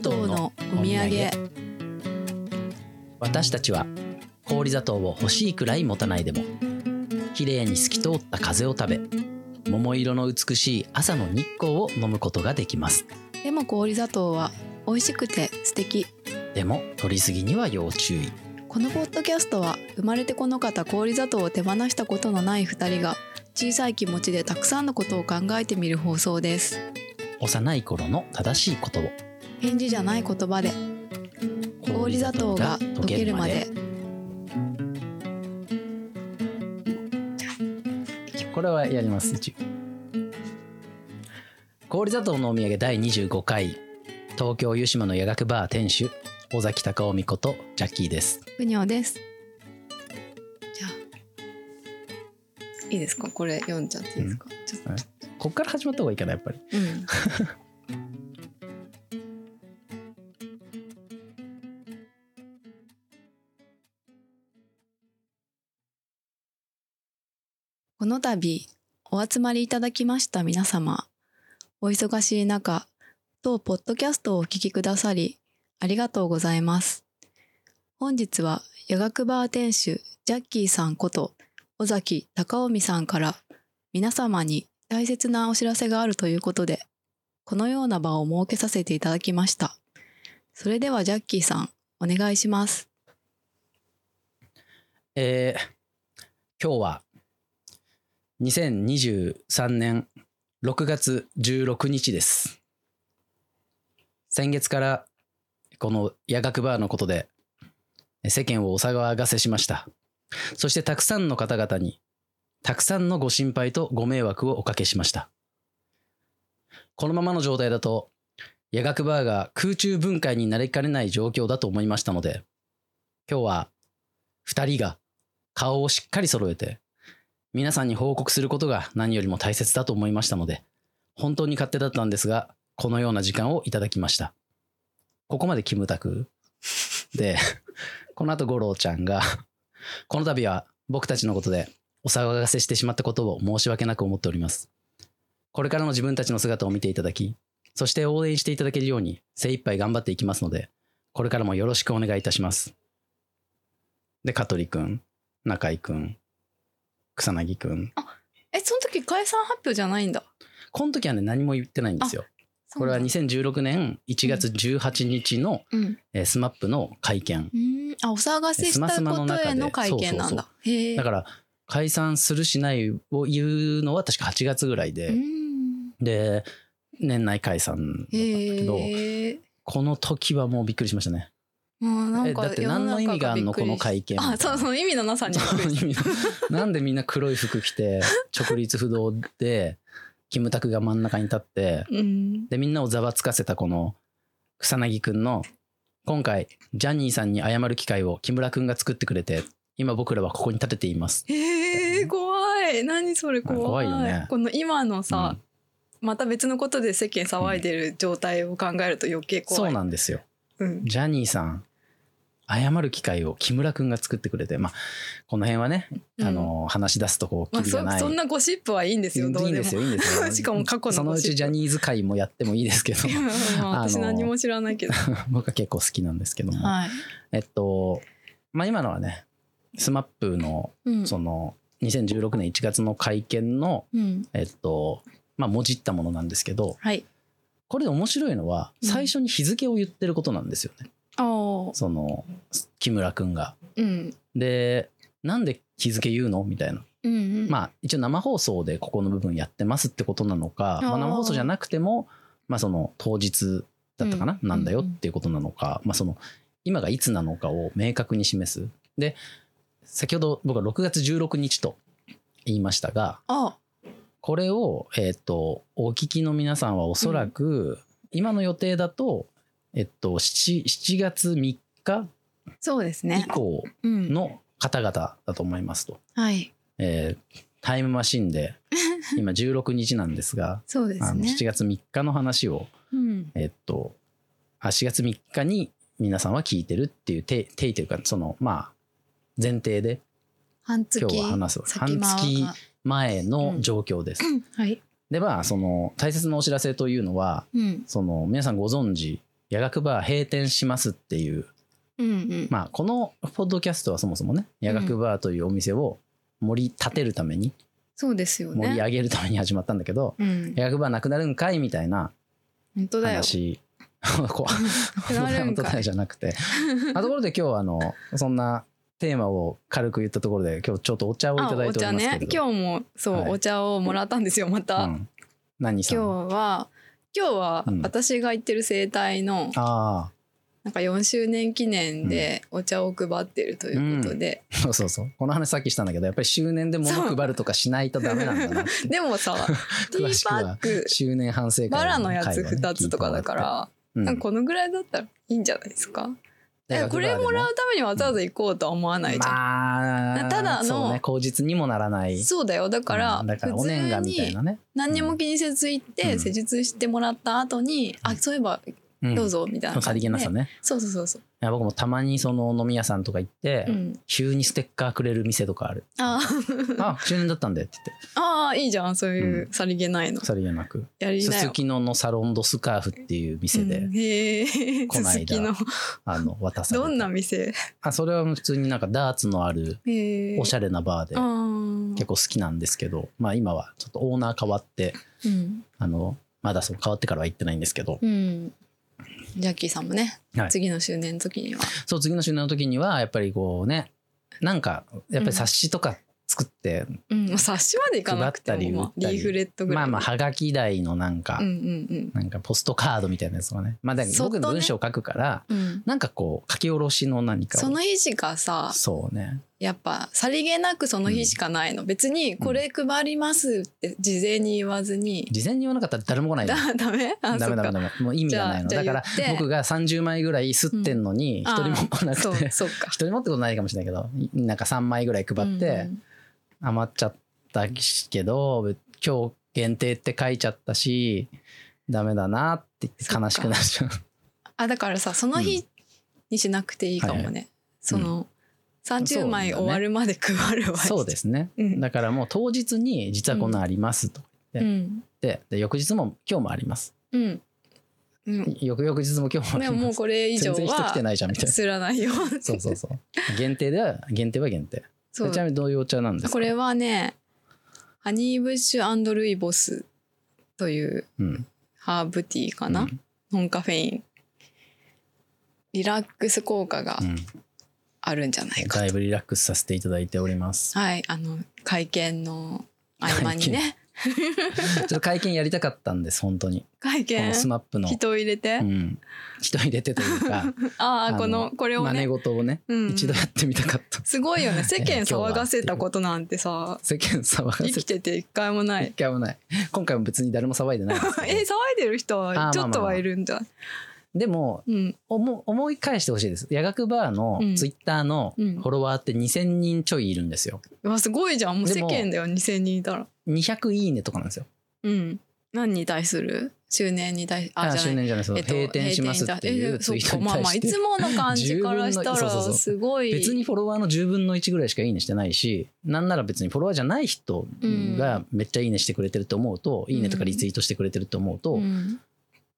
糖のお土産。私たちは氷砂糖を欲しいくらい持たないでも綺麗に透き通った風を食べ桃色の美しい朝の日光を飲むことができます。でも氷砂糖は美味しくて素敵。でも取りすぎには要注意。このポッドキャストは生まれてこの方氷砂糖を手放したことのない2人が小さい気持ちでたくさんのことを考えてみる放送です。幼い頃の正しいことを返事じゃない言葉で。氷砂糖が溶けるまで。これはやります一応。氷砂糖のお土産第25回。東京湯島の夜学バー店主尾崎隆夫美子とジャッキーです。ふにょです。じゃあ。いいですか？これ読んじゃっていいですか、ちょっと、はい。こっから始まった方がいいかなやっぱり。うん この度お集まりいただきました皆様お忙しい中当ポッドキャストをお聞きくださりありがとうございます本日は夜学バー店主ジャッキーさんこと尾崎隆臣さんから皆様に大切なお知らせがあるということで、このような場を設けさせていただきました。それではジャッキーさん、お願いします。えー今日は2023年6月16日です。先月からこの夜学バーのことで世間をお騒がせしました。そしてたくさんの方々にたくさんのご心配とご迷惑をおかけしました。このままの状態だと夜学バーが空中分解になりかねない状況だと思いましたので今日は2人が顔をしっかり揃えて皆さんに報告することが何よりも大切だと思いましたので本当に勝手だったんですがこのような時間をいただきました。ここまでキムタク。で この後五郎ちゃんがこの度は僕たちのことでお騒がせしてしまったことを申し訳なく思っております。これからの自分たちの姿を見ていただきそして応援していただけるように精一杯頑張っていきますのでこれからもよろしくお願いいたします。で香取くん中井くん草薙くんえ、その時解散発表じゃないんだ。この時はね何も言ってないんですよこれは2016年1月18日の、うん。えー、スマップの会見うん。あ、お騒がせしたスマスマのことへの会見なんだ。だから解散するしないを言うのは確か8月ぐらいで、うん。で年内解散だったんだけど。この時はもうびっくりしましたねもうなんかえだって何の意味があるのこの会見あ、そう そう、意味のなさになんでみんな黒い服着て直立不動でキムタクが真ん中に立ってた。うん。でみんなをざわつかせたこの草薙くんの今回ジャニーさんに謝る機会を木村くんが作ってくれて今僕らはここに立てていますえー、怖い。何それ怖い。怖いよねこの今のさ、また別のことで世間騒いでる状態を考えると余計怖い。そうなんですようん。ジャニーさん謝る機会を木村くんが作ってくれてまあこの辺はね、うんあの話し出すとこうまあ、そそんなゴシップはいいんですよ、どうでも。いいんですよいいんですよしかも過去のそのうちジャニーズ会もやってもいいですけど 私何も知らないけど。僕は結構好きなんですけども、はい。えっとまあ今のはね SMAP のうん。その2016年1月の会見のうん。えっとまあもじったものなんですけどはい。これで面白いのはうん最初に日付を言ってることなんですよね。その木村くんが。うん。でなんで日付言うのみたいなうんうん。まあ一応生放送でここの部分やってますってことなのか、まあ、生放送じゃなくても、まあ、その当日だったかな、うんなんだよっていうことなのか、まあ、その今がいつなのかを明確に示す。で先ほど僕は6月16日と言いましたがあこれを、えっとお聞きの皆さんはおそらく、今の予定だと、えっと、7, 7月3日？そうです以ね。降うん。の方々だと思いますと。はい。えータイムマシンで 今16日なんですがそうですね。7月3日の話を、うん。えっとあ4月3日に皆さんは聞いてるっていうて定というかそのまあ前提で半月。今日は話す半月前の状況です。うんはい。でまあその大切なお知らせというのはうん。その皆さんご存知夜学バー閉店しますっていううんうん。まあこのポッドキャストはそもそもね夜学バーというお店を盛り立てるために、そうですよね。盛り上げるために始まったんだけど、うん。夜学バーなくなるんかいみたいな本当だよ。話 こうなくなる本当だよ。じゃなくてあところで今日はあのそんなテーマを軽く言ったところで今日ちょっとお茶をいあただいておりますけれど今日もそう、はいお茶をもらったんですよまた、うん、何さん今日は今日はうん。私が行ってる生態のあなんか4周年記念でお茶を配ってるということで、あそうそうそう。この話さっきしたんだけどやっぱり周年で物配るとかしないとダメなんだな でもさ ティーパック周年反省会バラのやつ回をね2つとかだから、聞いてもらって。なんかこのぐらいだったらいいんじゃないですか、これもらうためにわざわざ行こうとは思わないじゃん、まあただのね口実にもならない。そうだよ。だから,、うんだからお年賀みたいなね。何にも気にせず行って、うん。施術してもらった後に、あそういえばうんどうぞみたいなさりげなさね。そうそうそうそう、いや僕もたまにその飲み屋さんとか行って、うん、急にステッカーくれる店とかある。あー。あ周年だったんでって言って。あーいいじゃんそういうさりげないの、さりげなく。すやりなよ。すきののサロンドスカーフっていう店で、うんへえこないだ続きの。あの渡された。どんな店？あそれは普通になんかダーツのあるおしゃれなバーで結構好きなんですけどまあ今はちょっとオーナー変わってうん。あのまだその変わってからは行ってないんですけどうんジャッキーさんもね、はい。次の周年の時には。そう次の週の時にはやっぱりこうねなんかやっぱり冊子とか作って、うんもう冊子までいかなくても、リーフレットぐらい。まあまあはがき台のなんか、うんうんなんかポストカードみたいなやつとかね。まあだ僕文章書くからうん。うんなんかこう書き下ろしの何かを。その日しかさそうねやっぱさりげなくその日しかないの、別にこれ配りますって事前に言わずに、事前に言わなかったら誰も来ない。のだダメ？あダメダメダメ。もう意味がないの。だから僕が30枚ぐらい吸ってんのに一人も来なくて。そうか。一人もってことないかもしれないけどなんか3枚ぐらい配って余っちゃったけど今日限定って書いちゃったしダメだなって悲しくなっちゃう。あだからさその日にしなくていいかもね、はい。はその、30枚終わるまで配るわそうですね、うん。だからもう当日に実はこんなんありますとう言っん。て、で翌日も今日もあります。うん、うん、翌々日も今日もありでもます。もうこれ以上全然人来てはないじゃんみたいな。すらないよそうそうそう。限定では限定は限定。そう。ちなみにどういうお茶なんですか？これはねハニーブッシュルイボスといううん。ハーブティーかな、うん。ノンカフェイン。リラックス効果がうんあるんじゃないかと、だいぶリラックスさせていただいております。はいあの会見の合間にね。ちょっと会見やりたかったんです本当に。会見？スマップの。人を入れて、うん、人入れてというか ああこのこれをね、事をね、うん。一度やってみたかった。すごいよね。世間騒がせたことなんてさ。世間騒が生きせててて一回もない。一回もない。今回も別に誰も騒いでない え騒いでる人はちょっとはいるんじゃないでもうん。思思い返してほしいです。夜学バーのうん。ツイッターのフうん。ォロワーって2000人ちょいいるんですよ。うわすごいじゃん。もう世間だよ2000人いたら。200いいねとかなんですよ。うん。何に対する？周年に対ああじゃない。周年じゃないです、えっと閉店しますっていうツイートにえそっか。まあまあ対していつもの感じからした10分のそうそうそう。らすごい。別にフォロワーの10分の1ぐらいしかいいねしてないしなんなら別にフォロワーじゃない人がめっちゃいいねしてくれてると思うと、いいねとかリツイートしてくれてると思うと、うん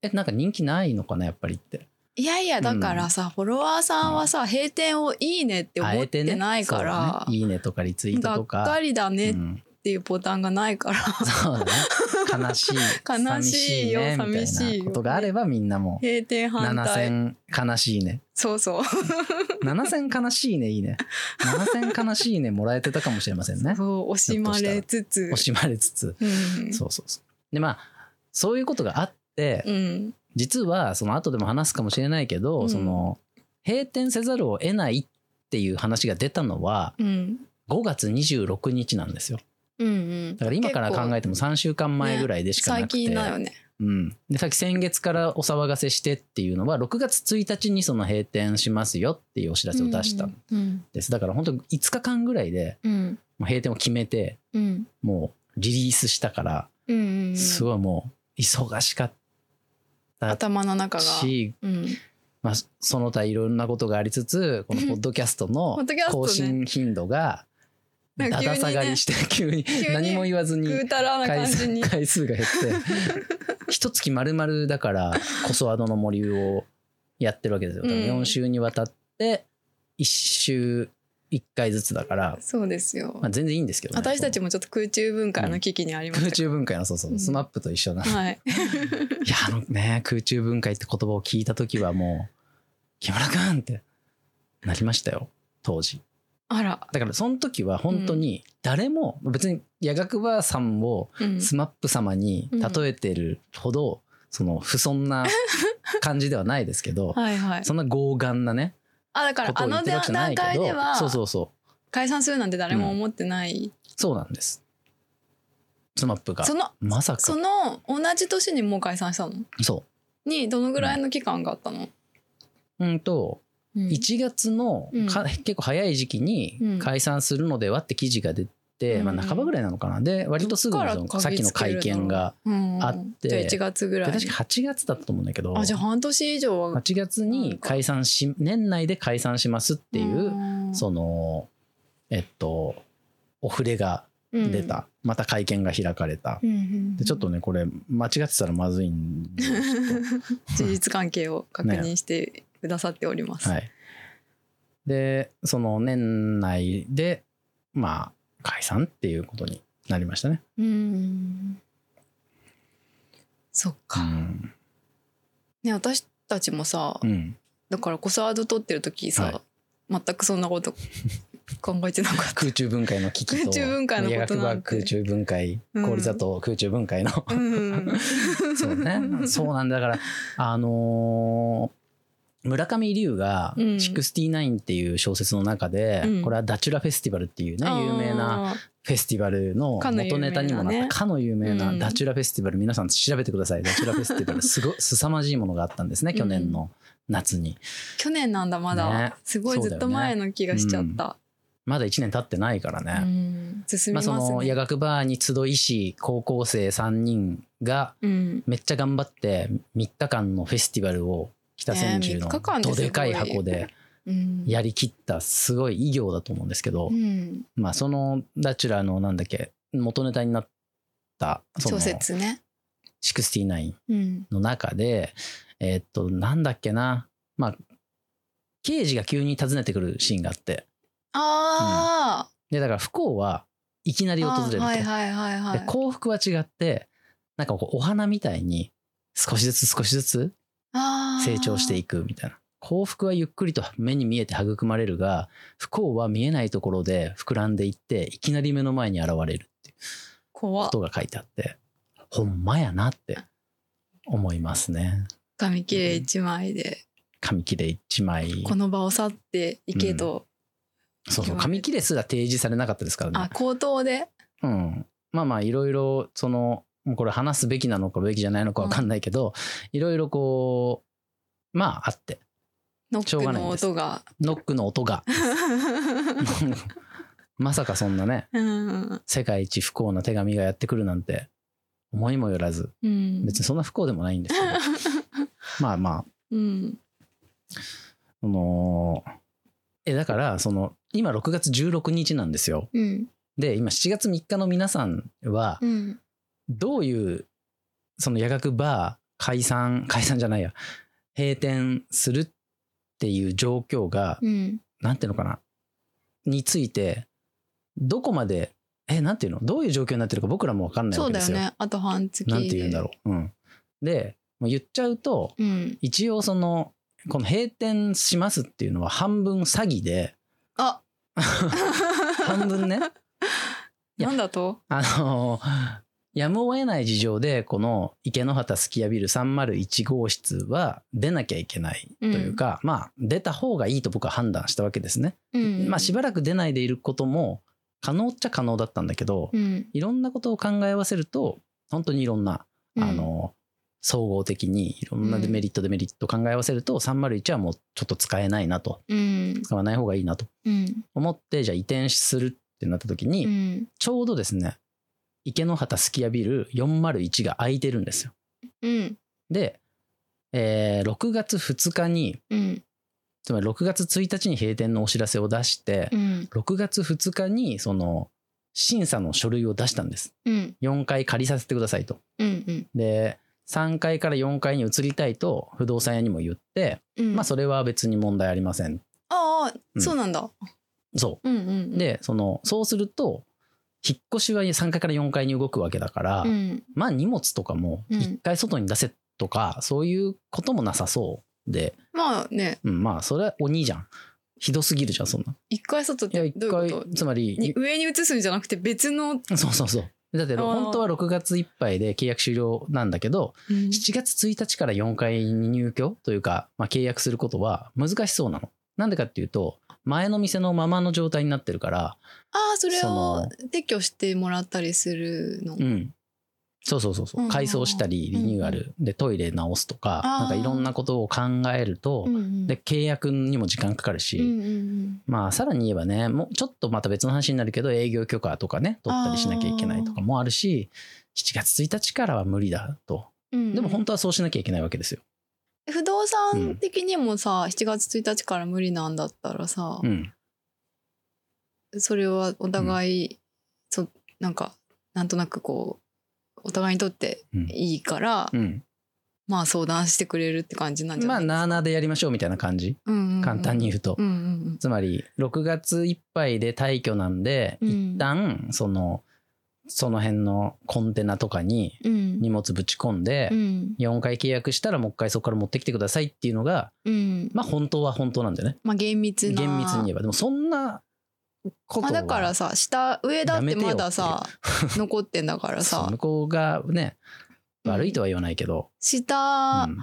えなんか人気ないのかなやっぱりって。いやいやだからさ、フォロワーさんはさ閉店をいいねって思ってないから、そうだね。いいねとかリツイートがっとかかりだねっうん。ていうボタンがないから、そうだね。悲しい 悲しいよ寂しいねみ寂しいことがあればみんなも。閉店反対。7000悲しいね。そうそう。7000悲しいねいいね。7000悲しいねもらえてたかもしれませんね。そう惜しまれつつ。惜しまれつつ。うん。そうそうそう。でまあそういうことがあって、うん。実はその後でも話すかもしれないけど、うん。その閉店せざるを得ないっていう話が出たのはうん。5月26日なんですよ。うんうん。だから今から考えても3週間前ぐらいでしかな最くて、近だよね。うん、でさっき先月からお騒がせしてっていうのは6月1日にその閉店しますよっていうお知らせを出したんうんです、だから本当5日間ぐらいでうん。もう閉店を決めてうん。もうリリースしたからすごいもう忙しかった頭の中が。し、うん。まあ、その他いろんなことがありつつこのポッドキャストの 更新頻度がだだ下がりして 急に何も言わずに回数回数が減って。一月丸々だから「コソアドの森」をやってるわけですよ。うん。4週にわたって1週1回ずつだから、そうですよ、まあ、全然いいんですけどね。私たちもちょっと空中分解の危機にありました空中分解のそうそう、う。ん。スマップと一緒な。いはい。やあのね空中分解って言葉を聞いた時はもう木村君ってなりましたよ当時。あら、だからその時は本当に誰も別に夜学バーさんをうん、スマップ様に例えてるほど、その不遜な感じではないですけど、はいはい。そんな傲岸なねあだからあの段階ではそうそうそう。解散するなんて誰も思ってない、そうなんです。スマップが。そのまさか。その同じ年にもう解散したの？そにどのぐらいの期間があったの、ううんとうん。1月のうん。か、結構早い時期にうん。解散するのではって記事が出て、うんまあ、半ばぐらいなのかな。で割とすぐのさっきの会見がうんあってじゃあ1月ぐらい。で確か8月だったと思うんだけどあじゃあ半年以上は。8月に解散し年内で解散しますっていう、うそのえっとお触れがん出た、また会見が開かれた、うんうんでちょっとねこれ間違ってたらまずいんで 事実関係を確認してくださっております、とはい。でその年内でまあ解散っていうことになりましたね。うん。そっうか、ん、ね私たちもさ、うん、だからコサード取ってる時さ、はい。全くそんなこと考えてなかった。空中分解の危機と空中分解のことなん空中分解うん。氷砂糖空中分解の。うん。そうね。そうなんだ。だからあのー村上龍が「うん。69」っていう小説の中で、うん。これはダチュラフェスティバルっていうね有名なあフェスティバルの元ネタにもなったかの有名なうん。ダチュラフェスティバル皆さん調べてくださいダチュラフェスティバルすご 凄まじいものがあったんですね去年の夏に。ー去年なんだまだ、ね。すごいずっと前の気がしちゃった。まだ1年経ってないからう,、ね、ん進みまあ、その夜学バーに集いし高校生3人がうん。めっちゃ頑張って3日間のフェスティバルを北千住のね3日間ですごいどでかい箱でうん。やりきったすごい偉業だと思うんですけど、うん、まあそのダチュラのなんだっけ元ネタになった小説ね、69うん、の中でえーっとなんだっけなまあ刑事が急に訪ねてくるシーンがあって。あでだから不幸はいきなー、り訪れると、はいはいはいはい。で幸福は違ってなんかこうお花みたいに少しずつ少しずつ成長していくくみたいな。幸福はゆっくりと目に見えて育まれるが不幸は見えないところで膨らんでいっていきなり目の前に現れるっていうことが書いてあってほんまやなって思いますね。紙切れ一枚で。紙切れ一枚。この場を去っていけと、そうそう紙切れすら提示されなかったですからね。あ口頭で。うん、まあまあいろいろそのこれ話すべきなのかべきじゃないのかわかんないけどいろいろこうまああって。ノックの音が。ノックの音が。まさかそんなねうん、世界一不幸な手紙がやってくるなんて思いもよらず。うん、別にそんな不幸でもないんですけど。まあまあ。うん。そのえだからその今6月16日なんですよ。うん。で今7月3日の皆さんはうんどういうその夜学バー解散解散じゃないや。閉店するっていう状況が、うん。なんていうのかな。についてどこまでえなんていうの？どういう状況になってるか僕らも分かんないそうだよわけですよ。ね。あと半月でなんて言うんだろう。うん、でもう言っちゃうとうん。一応そのこの閉店しますっていうのは半分詐欺であ。半分ね。なんだと？あのやむを得ない事情でこの池の端すき家ビル301号室は出なきゃいけないというか、まあ出た方がいいと僕は判断したわけですね。うん。まあしばらく出ないでいることも可能っちゃ可能だったんだけど、うん。いろんなことを考え合わせると本当にいろんな、うん。あの総合的にいろんなデメリットデメリット考え合わせると301はもうちょっと使えないなと。うん。使わない方がいいなとうん。思ってじゃあ移転するってなった時に、うん。ちょうどですね池の端すき家ビル401が空いてるんですよ。うんで、えー6月2日にうんつまり6月1日に閉店のお知らせを出して、うん6月2日にその審査の書類を出したんです。うん4回借りさせてくださいと。うんうんで3階から4階に移りたいと不動産屋にも言って、うんまあそれは別に問題ありません。ああ、うんそうなんだ。そうんうんうん。う。、で、その、そうすると、引っ越しは3階から4階に動くわけだから、うん。まあ荷物とかもうん1回外に出せとか、そういうこともなさそうで、まあね、うん、まあそれは鬼じゃん。ひどすぎるじゃん、そんな。一回外ってどういうこと、つまり、に上に移すんじゃなくて別の、そうそうそう。だってあー本当は6月いっぱいで契約終了なんだけど、うん7月1日から4階に入居というか、まあ、契約することは難しそうなの。なんでかっていうと、前の店のままの状態になってるから、ああ、それそをの撤去してもらったりするの？うん。そうそうそうそう。改装したり、リニューアルでトイレ直すとか、なんかいろんなことを考えると、で、契約にも時間かかるし、まあさらに言えばねもうちょっとまた別の話になるけど営業許可とかね取ったりしなきゃいけないとかもあるし7月1日からは無理だとでも本当はそうしなきゃいけないわけですよ。不動産的にもさ、7月1日から無理なんだったらさ、うん、それはお互い、そなんかなんとなくこうお互いにとってうん。いいから、うん、まあ相談してくれるって感じなんじゃまあないなあなあでやりましょうみたいな感じ。うんうんうん。簡単に言うと、うんうんつまり6月いっぱいで退去なんで、うん。一旦そのその辺のコンテナとかにうん。荷物ぶち込んで、うん。4回契約したらもう一回そこから持ってきてくださいっていうのがうん。まあ本当は本当なんだよね。まあ厳密な。厳密に言えば。でもそんなまあ、だからさ下上だってまださや 残ってんだからさ。向こうがねうん。悪いとは言わないけど、下うん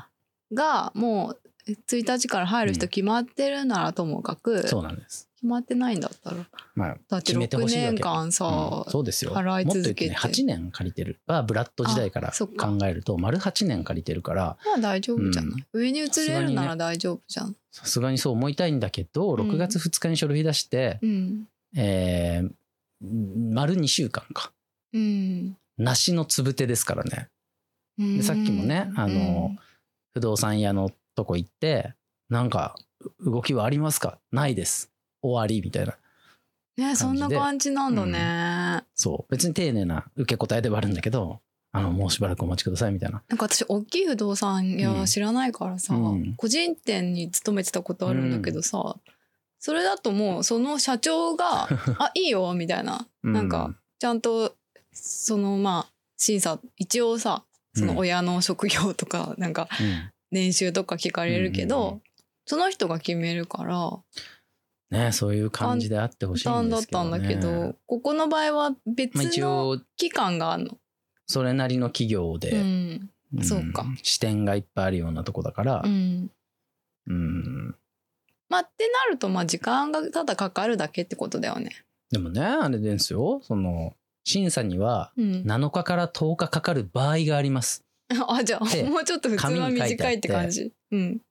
がもう1日から入る人決まってるならともかく、そうなんです決まってないんだったら。まあだって決めて6ほしいわけ。年間さ、うんそうですよ。払いもっと続けて言ってね8年借りてる。はブラッド時代から考えると丸8年借りてるからまあ大丈夫じゃない、うん。上に移れるなさすがにら大丈夫じゃん、さすがにそう思いたいんだけどうん。6月2日に書類出して、うん。えー丸2週間か。うん。梨のつぶてですからね。うん。でさっきもねあの不動産屋のとこ行ってなんか動きはありますか？ないです終わりみたいなねそんな感じなんだね、そう。別に丁寧な受け答えではあるんだけどあのもうしばらくお待ちくださいみたいな。なんか私大きい不動産屋知らないからさ、うん。個人店に勤めてたことあるんだけどさ、それだともうその社長が「あいいよ」みたいな。なんかちゃんとそのまあ審査一応さその親の職業とかなんかうん。年収とか聞かれるけど、うんうんうん。その人が決めるからねそういう感じであってほしいんですけど、ね、たんだけどここの場合は別の応期間があるの？それなりの企業で、うん。んそうか。視点がいっぱいあるようなとこだからうん。うん。まあってなるとまあ時間がただかかるだけってことだよね。でもねあれですよ。その審査にはうん、7日から10日かかる場合があります。あじゃであもうちょっと普通は短いって感じ。うん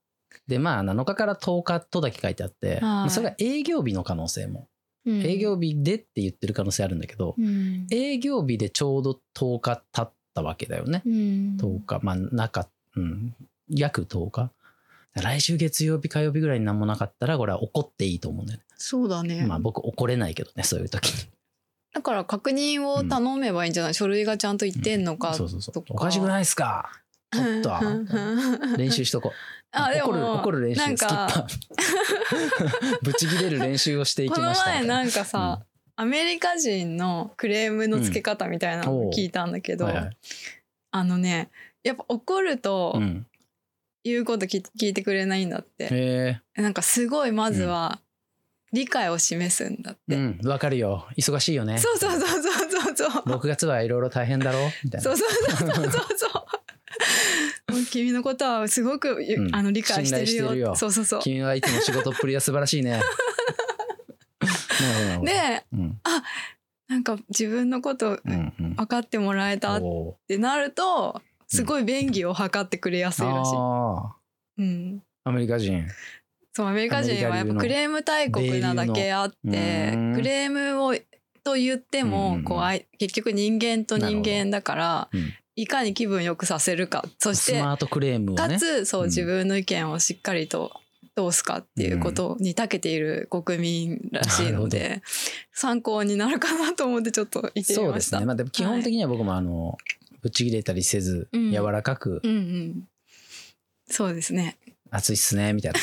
でまあ7日から10日とだけ書いてあって、まあそれが営業日の可能性も、うん、営業日でって言ってる可能性あるんだけど、うん。営業日でちょうど10日経ったわけだよね、うん。10日。まあ中うん。約10日。来週月曜日火曜日ぐらいに何もなかったらこれは怒っていいと思うんだよね、そうだね、まあ僕怒れないけどねそういう時。にだから確認を頼めばいいんじゃない、書類がちゃんと言ってんのかそうそうそうとかおかしくないっすか？ちょっと。練習しとこうあでも怒る怒る練習なんスキッパかー。ぶち切れる練習をしていきこのました前なんかさ、アメリカ人のクレームの付け方みたいなのを聞いたんだけど、はいはいあのねやっぱ怒るとうん、言うこと聞聞いてくれないんだって、へえ。なんかすごいまずは理解を示すんだって、うんわかるよ。忙しいよね。そうそうそうそうそうそう。6月はいろいろ大変だろみたいな。そうそうそうそうそうそうもう 君のことはすごく、うん。あの理解してるよ。そうそうそう。君はいつも仕事っぷりは素晴らしいね。でうん。なんか自分のこと分かってもらえたってなるとすごい便宜を図ってくれやすいらしい、あうん、ーアメリカ人。そうアメリカ人はやっぱクレーム大国なだけあってクレームをと言ってもうん。こうあい結局人間と人間だからうんいかに気分よくさせるか。そしてスマートクレームをかねつそううん。自分の意見をしっかりと通すかっていうことに長けている国民らしいのなで参考になるかなと思ってちょっと言ってみそうました。ですね。まあでも基本的には僕もあのぶっちぎれたりせず、うん。柔らかく。うんうん。そうですね。熱いっすねみたいな。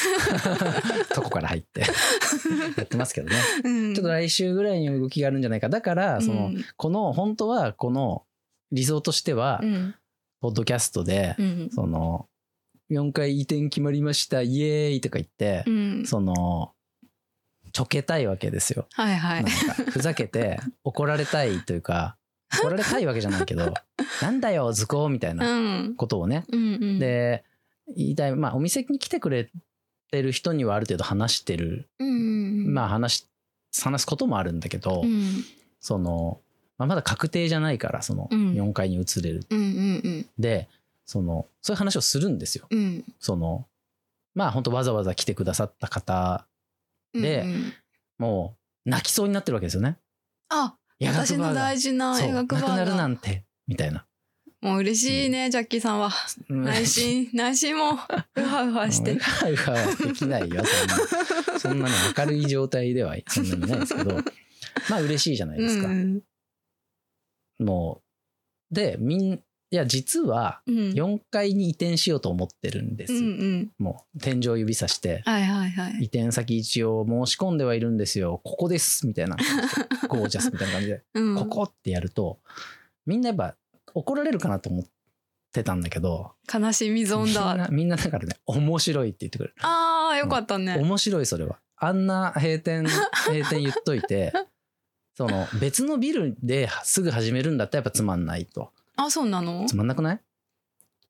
とこから入って。やってますけどね。うん。ちょっと来週ぐらいに動きがあるんじゃないか。だからその、うん。この本当はこの理想としては、うん。ポッドキャストで、うん。その4回移転決まりましたイエーイとか言って、うん。そのちょけたいわけですよ。はいはい。ふざけて 怒られたいというか怒られたいわけじゃないけど なんだよ図工みたいうなん。ことをね、うんうん。で言いたいまあお店に来てくれてる人にはある程度話してる、うんうん。まあ話し話すこともあるんだけど、うん。その、まあ、まだ確定じゃないからそのうん。4階に移れる、うんうんでそのそういう話をするんですよ。うん。そのまあ本当わざわざ来てくださった方うんでうん。うんもう泣きそうになってるわけですよね。あ私の大事な映学バなくなるなーがんてみたいな。もう嬉しいねジャッキーさんは。内心 内心もうはうはして。うはうははできないよそんな。そんなね明るい状態ではそんなにないですけど。まあ嬉しいじゃないですか。うんもうでみんいや実はうん。4階に移転しようと思ってるんです。うんうん。もう天井指さしてはいはいはい。移転先一応申し込んではいるんですよ。ここですみたいな ゴージャスみたいな感じで、うん。ここってやるとみんなやっぱ怒られるかなと思ってたんだけど悲しみゾーンみんだなみんなだからね面白いって言ってくれる、あーよかったね。面白いそれは。あんな閉店閉店言っといて その 別のビルですぐ始めるんだったらやっぱつまんないと。あそうなの？つまんなくない？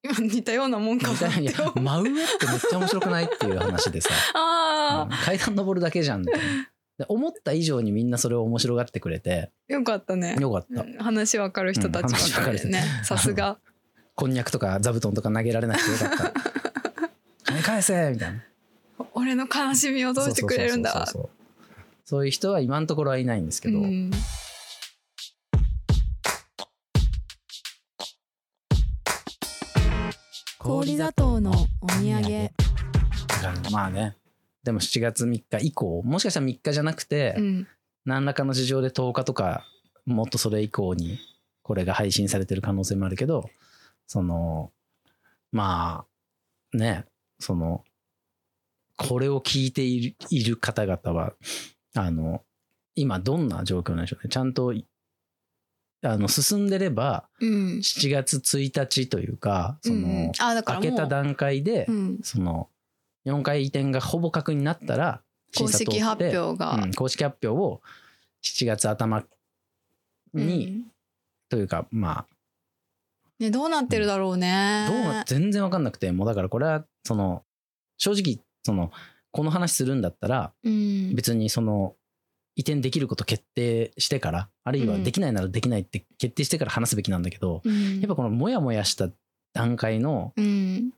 今似たようなもんかみたいないや真上ってめっちゃ面白くないっていう話でさ、あうん。階段登るだけじゃんみたいなで思った以上にみんなそれを面白がってくれて。ーよかったね。よかった、うん話わかる人たちばかりでね。うん話わかるさすが。こんにゃくとか座布団とか投げられなくてよかった。金返せみたいな。俺の悲しみをどうしてくれるんだそういう人は今のところはいないんですけど、うん。氷砂糖のお土産。まあね。でも7月3日以降もしかしたら3日じゃなくて、うん。何らかの事情で10日とかもっとそれ以降にこれが配信されてる可能性もあるけどそのまあねそのこれを聞いている方々はあの今どんな状況なんでしょうね。ちゃんとあの進んでればうん。7月1日というかその、うん。うんあだからもう開けた段階で、うん。その4回移転がほぼ確認になったら審公式発表が。うん、公式発表を7月頭に、うん。というかまねどうなってるだろうあねどうな全然わかんなくてもうだからこれはその正直そのこの話するんだったらうん。別にその移転できること決定してからあるいはうん。できないならできないって決定してから話すべきなんだけど、うん。やっぱこのモヤモヤした段階のうん。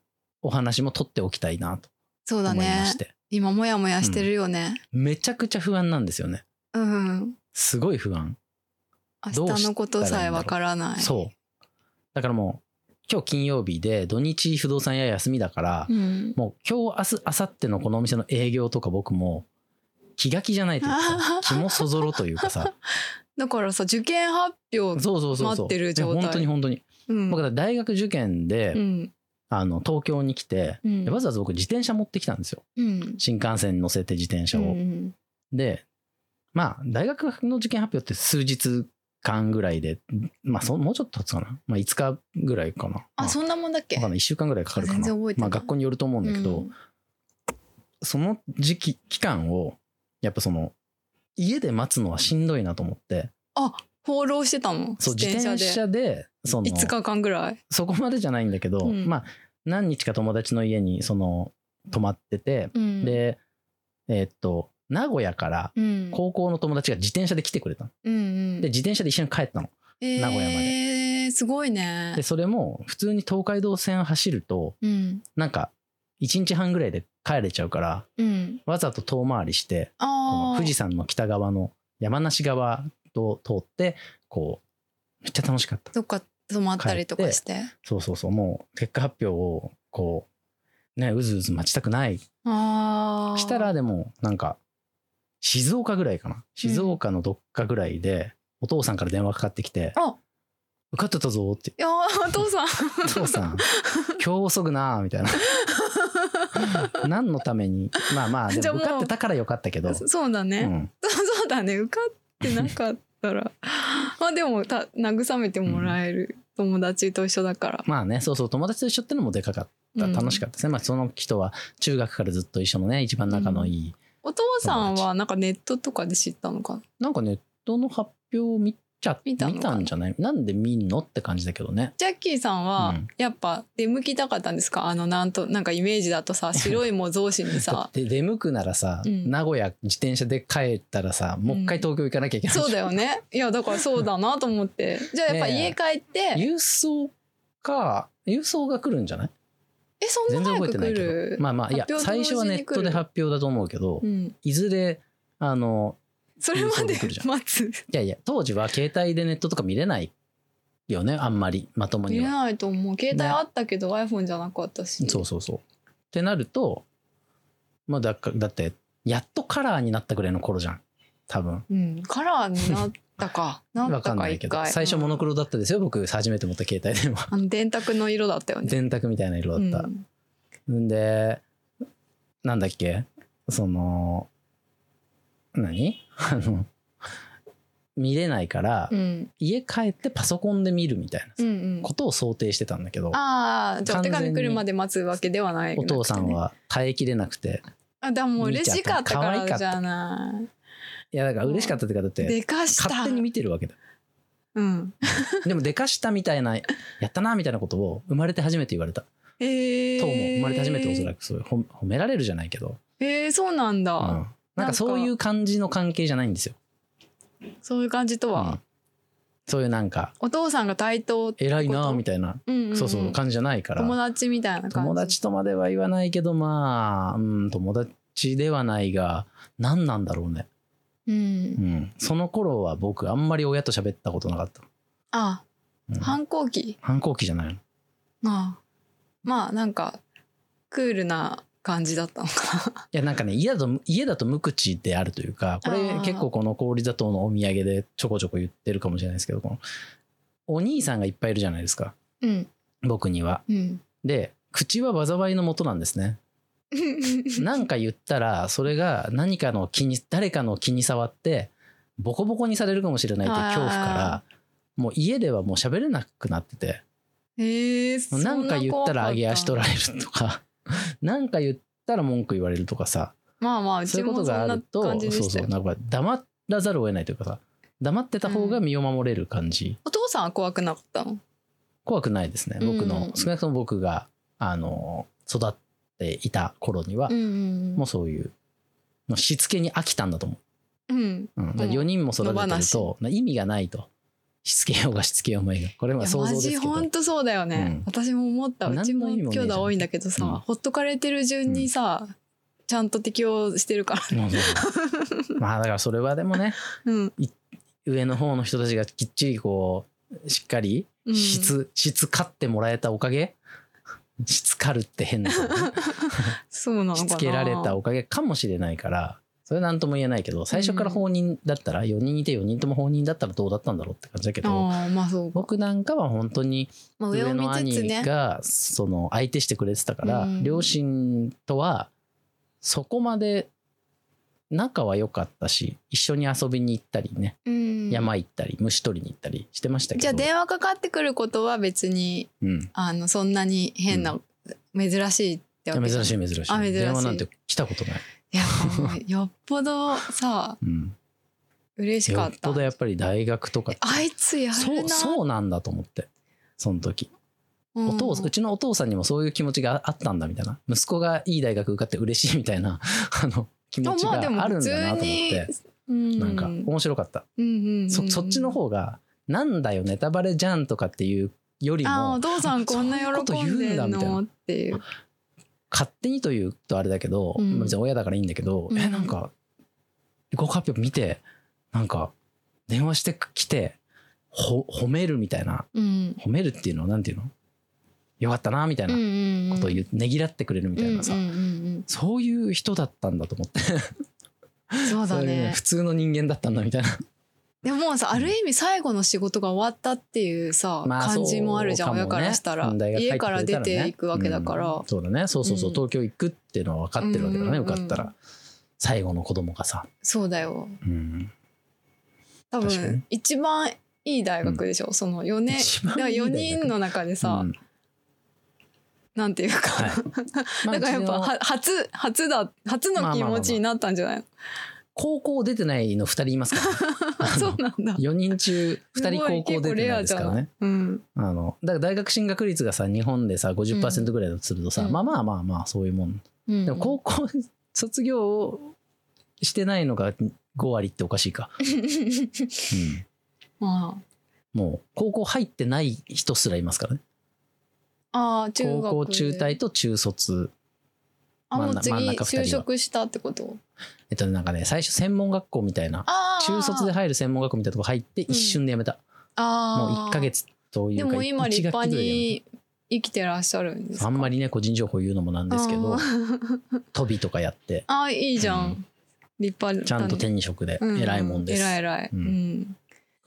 お話も取っておきたいなとそうだ思いまねして、今もやもやしてるよね。めちゃくちゃ不安なんですよね。うんすごい不安。明日のことさえわからない。そう。だからもう今日金曜日で土日不動産屋休みだから、うん。もう今日明日明後日のこのお店の営業とか僕も気が気じゃないというか気もそぞろというかさ。だからさ受験発表そうそうそうそう。待ってる状態。本当に本当に、うん。僕だ大学受験で、うん。あの東京に来て、うん。でわざわざ僕自転車持ってきたんですよ。うん。新幹線に乗せて自転車を、うん。でまあ大学の受験発表って数日間ぐらいでまあそもうちょっと経つかな、まあ、5日ぐらいかな。まあそんなもんだっけ？わかんない。1週間ぐらいかかるかな。全然覚えてない。まあ学校によると思うんだけど、うん。その時期期間をやっぱその家で待つのはしんどいなと思って。あ放浪してたの？そう自転車で？その5日間ぐらい？そこまでじゃないんだけど、うん。まあ何日か友達の家にその泊まってて、うん。でえーっと名古屋からうん。高校の友達が自転車で来てくれたの。うんうん。で自転車で一緒に帰ったの。名古屋まで。えーすごいね。でそれも普通に東海道線走るとうん。なんか1日半ぐらいで帰れちゃうからうん。わざと遠回りしてこの富士山の北側の山梨側と通ってこうめっちゃ楽しかった。どっか泊まったりとかして？そうそうそう。もう結果発表をこうねうずうず待ちたくない。ああしたらでもなんか静岡ぐらいかな。静岡のどっかぐらいでお父さんから電話かかってきてあ。受かってたぞって。いやーお父さん。お父さん。今日遅くなーみたいな。何のために？まあまあでも受かってたからよかったけど、そうだね、うん、そうだね。受かってなかったら。まあでもた慰めてもらえる。友達と一緒だから、まあねそうそう。友達と一緒ってのもでかかった。うん。楽しかったですね、まあその人は中学からずっと一緒のね一番仲のいい、お父さんはなんかネットとかで知ったのか？ななんかネットの発表を見ちゃ見見たんじゃない？なんで見んのって感じだけどね。ジャッキーさんはうん。やっぱ出向きたかったんですか？あのなんとなんかイメージだとさ 白い模造紙にださって出向くならさ、うん。名古屋自転車で帰ったらさもう一回東京行かなきゃいけない、そうだよね。いやだからそうだなと思って。じゃあやっぱね家帰って、郵送か郵送が来るんじゃない？えそん全然な早く来覚えてないけどる、まあまあいや最初はネットで発表だと思うけど、うん、いずれあのそれまで待つ？いやいや当時は携帯でネットとか見れないよねあんまりまとも見れ。ないと思う。携帯あったけど、iPhone じゃなかったし。そうそうそう。ってなるとまあだかだってやっとカラーになったぐらいの頃じゃん多分。うん、カラーになったか。なわったかんないけど最初モノクロ、ロだったですよ。僕初めて持った携帯電話。あの電卓の色だったよね。電卓みたいな色だった。うん。んでなんだっけ？その何？あの見れないから、うん。家帰ってパソコンで見るみたいなうんうん。ことを想定してたんだけど、ああじゃあお手紙来るまで待つわけではないお父さんは耐えきれなくてあでも嬉しかったか見ちゃった可愛からじゃないいやだから嬉しかったっていうかだってでかした。勝手に見てるわけだ。うん。でもでかしたみたいなやったなみたいなことを生まれて初めて言われた。ええと思う。生まれて初めておそらくそういう褒褒められるじゃないけど、ええそうなんだ、うん、なんかそういう感じの関係じゃないんですよ、そういう感じとは、うん。そういうなんかお父さんが対等偉いなみたいな、うんうんうん。そうそう感じじゃないから。友達みたいな感じ。友達とまでは言わないけどまあ、うん、友達ではないが何なんだろうね、うん。うん、その頃は僕あんまり親と喋ったことなかった、あうん。反抗期？反抗期じゃないの。あまあなんかクールな感じだったのかな。いやなんかね家だと家だと無口であるというかこれ結構この氷砂糖のお土産でちょこちょこ言ってるかもしれないですけどこのお兄さんがいっぱいいるじゃないですか。うん。僕には。うん。で口は災いのもとなんですね。なんか言ったらそれが何かの気に誰かの気に障ってボコボコにされるかもしれないという恐怖からもう家ではもう喋れなくなってて。へえそなんか言ったら上げ足取られれるとか。なんか言ったら文句言われるとかさ。まあまあそういうことがあるとそうそうなんか黙らざるを得ないというかさ。黙ってた方が身を守れる感じ、お父さんは怖くなかったの？怖くないですね。僕の、うん。少なくとも僕があの育っていた頃には、うんうんもうそういうのしつけに飽きたんだと思う。ん。う、うん、うん4人も育ててると意味がないと。しつけようがしつけようもいいがこれは想像マジですけど。本当そうだよね、うん。私も思った。うちも兄弟多いんだけどさ、うん。ほっとかれてる順にさ、ちゃんと適応してるから。うん。そうそう まあだからそれはでもねうん。上の方の人たちがきっちりこうしっかりうん。質、質買ってもらえたおかげ質狩るって変なそうなのしつけられたおかげかもしれないからそれなんとも言えないけど最初から放任だったら4人いて4人とも放任だったらどうだったんだろうって感じだけどああまあそうか、僕なんかは本当にまあ、上の兄つつね。がその相手してくれてたから、うん。両親とはそこまで仲は良かったし一緒に遊びに行ったりね、うん。山行ったり虫取りに行ったりしてましたけど。じゃあ電話かかってくることは別にうん、あのそんなに変な、珍しいってわけ？珍しいい珍しい。あ珍しい。電話なんて来たことない、いや よっぽどさうん、嬉しよかった。っぽどやっぱり大学とかあいつやそうるなそうなんだと思ってその時。うん。お父うちのお父さんにもそういう気持ちがあったんだみたいな。息子がいい大学受かって嬉しいみたいな あの気持ちがまあでもあるんだなと思って、うん。なんか面白かった、そそっちの方がなんだよネタバレじゃんとかっていうよりあおも父さんこんな喜んでんのっていう。勝手にというとあれだけど、うん。別に親だからいいんだけど、うん。えなんか合格発表見てなんか電話してきてほ褒めるみたいな。うん。褒めるっていうのはなんていうの？よかったなみたいななことを言う、ねぎらってくれるみたいなさ、うんうんうんそういう人だったんだと思って。う んそうだね普通の人間だったんだみたいな。でもさある意味最後の仕事が終わったっていうさ、まあ感じもあるじゃん、そうかもね。親からしたら、うん大学入って家から出ていくわけだから、うん。そうだね。そうそうそう、うん。東京行くっていうのは分かってるわけだね、うんうんうん。受かったら。最後の子供がさ、そうだよ。うん、多分一番いい大学でしょ、その4年一だから4番いい大学。人の中でさ、うんなんていうか、はい。まあだからやっぱうちのは初初だ初の気持ちになったんじゃない？の、高校出てないの2人いますから あそうなんだ。4人中2人高校出てないですからね。うん。あのだから大学進学率がさ日本でさ50%ぐらいだとするとさ、うん。まあまあまあまあそういうもん、うん、でも高校卒業してないのが5割っておかしいか、うん、まもう高校入ってない人すらいますからねあ中学高校中退と中卒。あもう次就職したってこと？えっとねなんかね最初専門学校みたいな。ああ中卒で入る専門学校みたいなとこ入って一瞬で辞めた、あもう1ヶ月というかでも今立派に生きてらっしゃるんですあんまりね個人情報言うのもなんですけど飛びとかやって。あーいいじゃん、うん。立派ちゃんと天職で。偉いもんです、偉い偉い、ううんん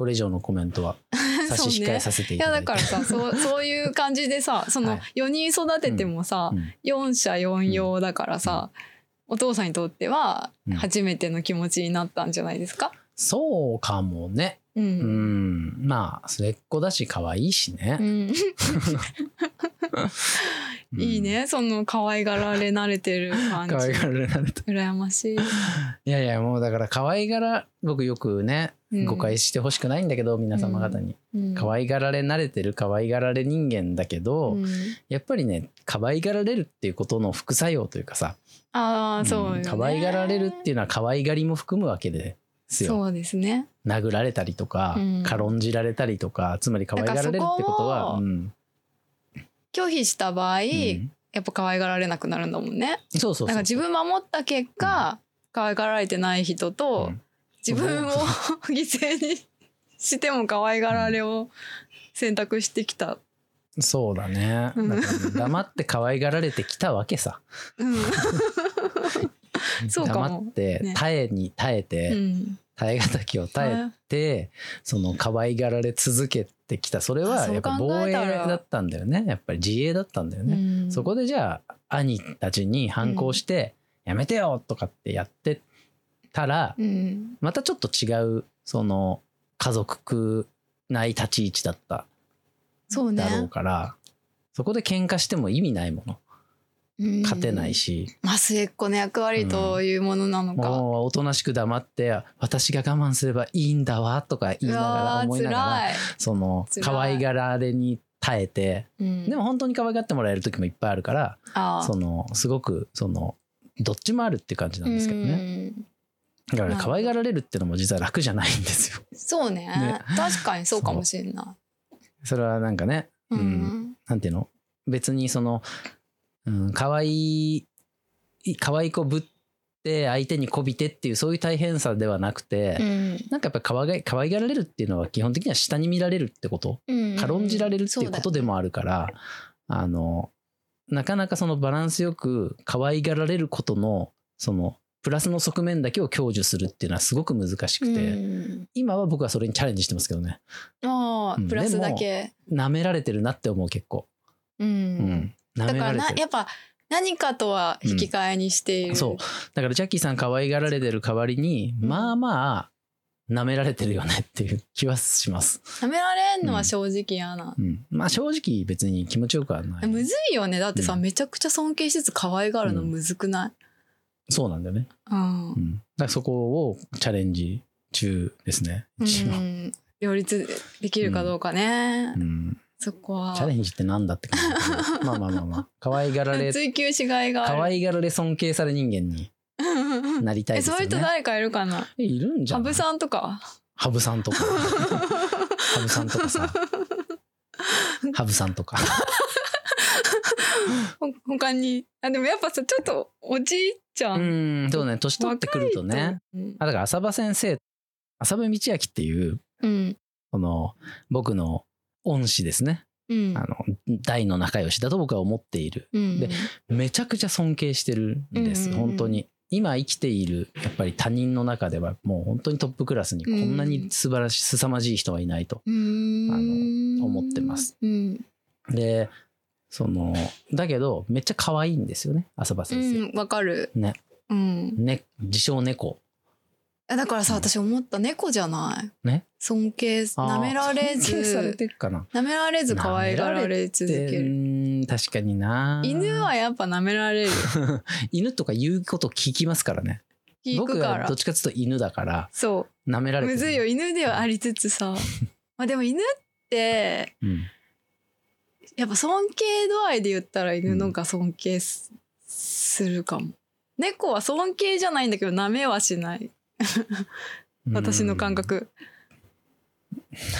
これ以上のコメントは 差し控えさせていやいただいて。だからさ そうそういう感じでさそのはい。4人育ててもさ、うん。四者四様だからさ、お父さんにとってはうん。初めての気持ちになったんじゃないですか、そうかもね。うん。うん。まあ末っ子だし可愛いしね。う、ん。うんいいね。その可愛がられ慣れてる感じ。可愛がられられた羨ましい、いやいやもうだから可愛がら僕よくねうん誤解してほしくないんだけど、皆様方に。うん。可愛がられ慣れてる可愛がられ人間だけど、うん。やっぱりね可愛がられるっていうことの副作用というかさ、ああそうよ、ね。ん可愛がられるっていうのは可愛がりも含むわけですよ。そうですね。殴られたりとか、うん。軽んじられたりとかつまり可愛がられるってことはうん。拒否した場合、うん。やっぱ可愛がられなくなるんだもんね。そうそうそうだから自分守った結果、可愛がられてない人と、うん自分を 犠牲にしても可愛がられを選択してきた、そうだね。うん。だから黙って可愛がられてきたわけさ。うん、そうかも。黙ってね。耐えに耐えて、うん。耐え難きを耐えてその可愛がられ続けてきた。それあそうはやっぱ防衛考えたら。だったんだよね。やっぱり自衛だったんだよね、うん。そこでじゃあ兄たちに反抗して「やめてよ!」とかってやってたらうん。またちょっと違うその家族内立ち位置だった。そうね。だろうから、そこで喧嘩しても意味ないもの。うん。勝てないし、まあ末っ子の役割というものなのか、もうおとなしく黙って私が我慢すればいいんだわとか言いうながら思いながらその可愛がられに耐えて。うん。でも本当に可愛がってもらえる時もいっぱいあるからそのすごくそのどっちもあるっていう感じなんですけどね。うんだから可愛がられるっていうのも実は楽じゃないんですよ。そうね。ね。確かにそうかもしれなそれはなんかねい、ううんん。なんていうの？別にその、うん、可愛い可愛い子ぶって相手にこびてっていうそういう大変さではなくて、うん。なんかやっぱ可愛い可愛がられるっていうのは基本的には下に見られるってこと。うん。軽んじられるっていうことでもあるから、あのなかなかそのバランスよく可愛がられることのそのプラスの側面だけを享受するっていうのはすごく難しくて、うん。今は僕はそれにチャレンジしてますけどね。うん。ああプラスだけ。舐められてるなって思う結構、ううん。ん、舐だからなやっぱ何かとは引き換えにしている、そう。だからジャッキーさん可愛がられてる代わりに、うん。まあまあ舐められてるよねっていう気はします、舐められんのは正直嫌な、うん、まあ正直別に気持ちよくはない。むずいよね。だってさ、うん。めちゃくちゃ尊敬しつつ可愛がるのむずくない、そうなんだよね。うんうん、だからそこをチャレンジ中ですねうん。両立できるかどうかね、うん。そこは。チャレンジってなんだって感じだけど。まあまあまあまあ。可愛がられ追求しがいがある。可愛がられ尊敬され人間になりたいえですよね。そういう人誰かいるかな？えいるんじゃ羽生さんとか？羽生さんとか。羽生さんとかさ。羽生さんとか。ほ他に。あでもやっぱさちょっとおじいちゃ、うんんそうね。年取ってくるとね。うんあだから浅場先生浅部道明っていううん。この僕の恩師ですね。うん。あの大の仲良しだと僕は思っている。うん。でめちゃくちゃ尊敬してるんです、うんうんうん。本当に。今生きているやっぱり他人の中ではもう本当にトップクラスにこんなに素晴らしい凄まじい人はいないと。うーん。あの思ってます。うん。でそのだけどめっちゃ可愛いんですよね浅場う先生。ん、わかる。ねうん。ね自称猫。えだからさ、私思った猫じゃない？ね尊敬、舐められず。舐められず可愛がられ続ける。確かにな。犬はやっぱ舐められる。犬とか言うこと聞きますからね。聞くから僕はどっ。ちかっていうと犬だからそう。舐められてるむずいよ。犬ではありつつさ。まあでも犬って、うんやっぱ尊敬度合いで言ったら犬の方が尊敬す,、するかも。猫は尊敬じゃないんだけど舐めはしない。私の感覚。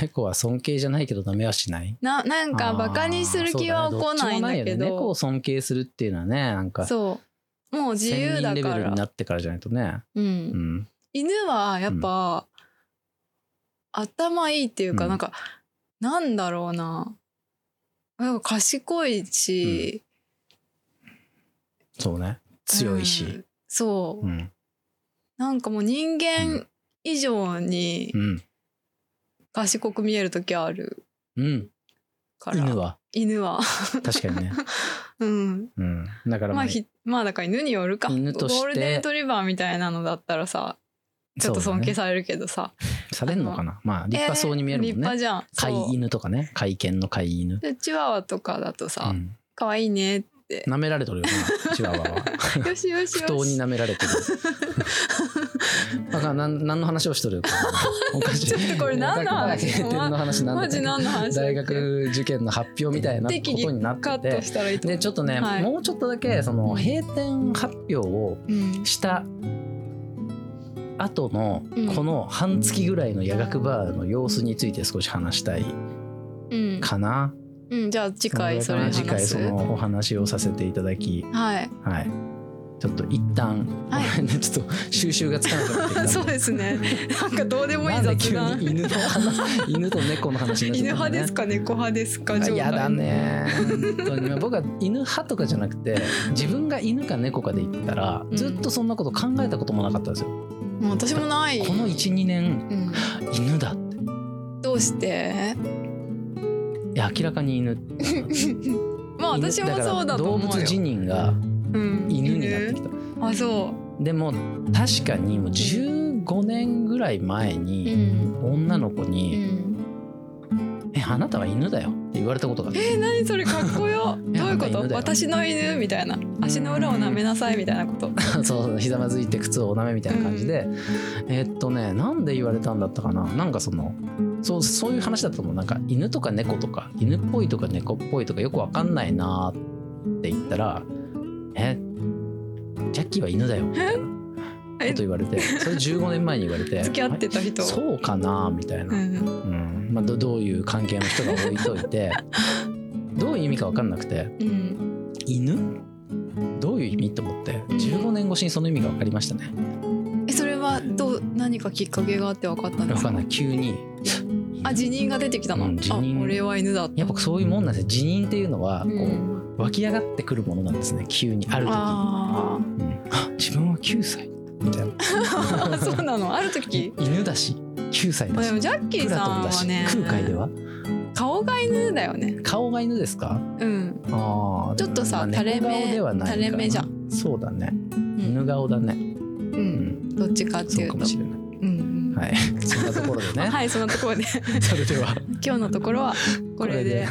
猫は尊敬じゃないけどダメはしない？な、なんかバカにする気は起こないんだけどね猫どを。尊敬するっていうのはねなんかそう。もう自由仙人レベだから。ルになってからじゃないとね、う。うんん、犬はやっぱ、頭いいっていうか、うんなんか、なんだろうな。賢いし、そうね。強いし。うん。そう、うん。なんかもう人間以上にうん、賢く見える時あるうん、から。犬は。犬は。確かにね、うん。うん、だからまあ、まあひ、まあだから犬によるか。犬とゴールデンレトリバーみたいなのだったらさ、ちょっと尊敬さされるけどさ。されんのかな？まあ立派そうに見えるもんね、立派じゃん。飼い犬とかね。飼い犬の飼い犬、でチワワとかだとさ、うん、可愛いねって。舐められとるよなチワワは。よしよし。不当に舐められてる。だから何何の話をしとるか おかしい。ちょっとこれ何の話？の話なんだマジ何の大学受験の発表みたいなことになって。てでちょっとね、はい。もうちょっとだけその閉店発表をうん。した後のうん。この半月ぐらいの夜学バーの様子について少し話したいうん、かな、うん、じゃあ次回それ次回そのお話をさせていただきはい。はい。ちょっと一旦、はい。ちょっと収集がつかなくなってきた そうですね。なんかどうでもいい雑談。に犬の話犬と猫の話になっち犬ゃったね。派ですか猫派ですかあやだね。ね本当に。まあ僕は犬派とかじゃなくて自分が犬か猫かで言ったらうん。ずっとそんなこと考えたこともなかったんですよ、もう私もない。この12年うん、犬だって。どうして？いや明らかに犬。まあ私も犬そうだと思うよ。動物自認がうん。犬になってきた。あそでも確かにもう15年ぐらい前ううにん。女の子うにん「えあなたは犬だよ」言われたことがえー、何それかっこよ。どういうこと？私の犬みたいな。足の裏を舐めなさいみたいなこと。そうそうひざまずいて靴をおなめみたいな感じで、えーっとねなんで言われたんだったかな？なんかそのそうそういう話だと思う。なんか犬とか猫とか犬っぽいとか猫っぽいとかよくわかんないなって言ったら「えジャッキーは犬だよ」みたいなこと言われてそれ15年前に言われて 付き合ってた人。あそうかなみたいな、ううん。ん。まあ、どどういう関係の人が置いといて どういう意味かわかんなくてうん。犬？どういう意味と思って15年越しにその意味が分かりましたね。えそれはどう何かきっかけがあって分かったんですか？急に。あ辞任が出てきたの、うん辞任。あ俺は犬だやっぱそういうもんなんですよ。辞任っていうのはこうん。う湧き上がってくるものなんですね。急にある時。に、あうん。あ 自分は9歳みたいな。あ そうなの？ある時？犬だし9歳だし。もジャッキーさんはね。空海では？顔が犬だよね。顔が犬ですか？うん、あーちょっとさ垂れ目ではない垂れ目じゃん。そうだね。うん。犬顔だね。う、うん。んどっちかってそいううとかもしれない。うんうん。はい。そんなところでね、はいそのところで。それでは。今日のところはこれで